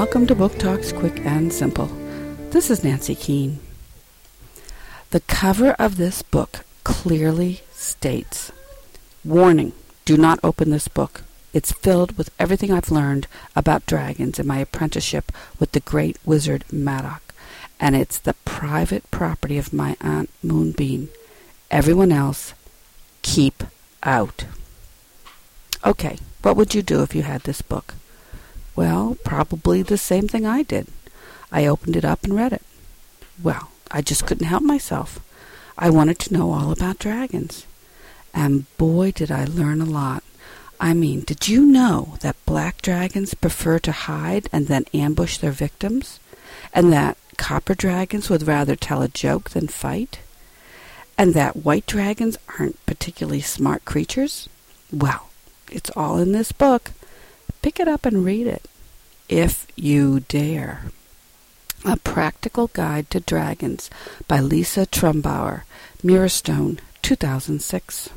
Welcome to Book Talks Quick and Simple. This is Nancy Keane. The cover of this book clearly states Warning, do not open this book. It's filled with everything I've learned about dragons in my apprenticeship with the great wizard Madoc, and it's the private property of my Aunt Moonbeam. Everyone else, keep out. Okay, what would you do if you had this book? Well, probably the same thing I did. I opened it up and read it. Well, I just couldn't help myself. I wanted to know all about dragons. And boy, did I learn a lot. I mean, did you know that black dragons prefer to hide and then ambush their victims? And that copper dragons would rather tell a joke than fight? And that white dragons aren't particularly smart creatures? Well, it's all in this book. Pick it up and read it, if you dare. A Practical Guide to Dragons by Lisa Trumbauer, Mirrorstone, 2006.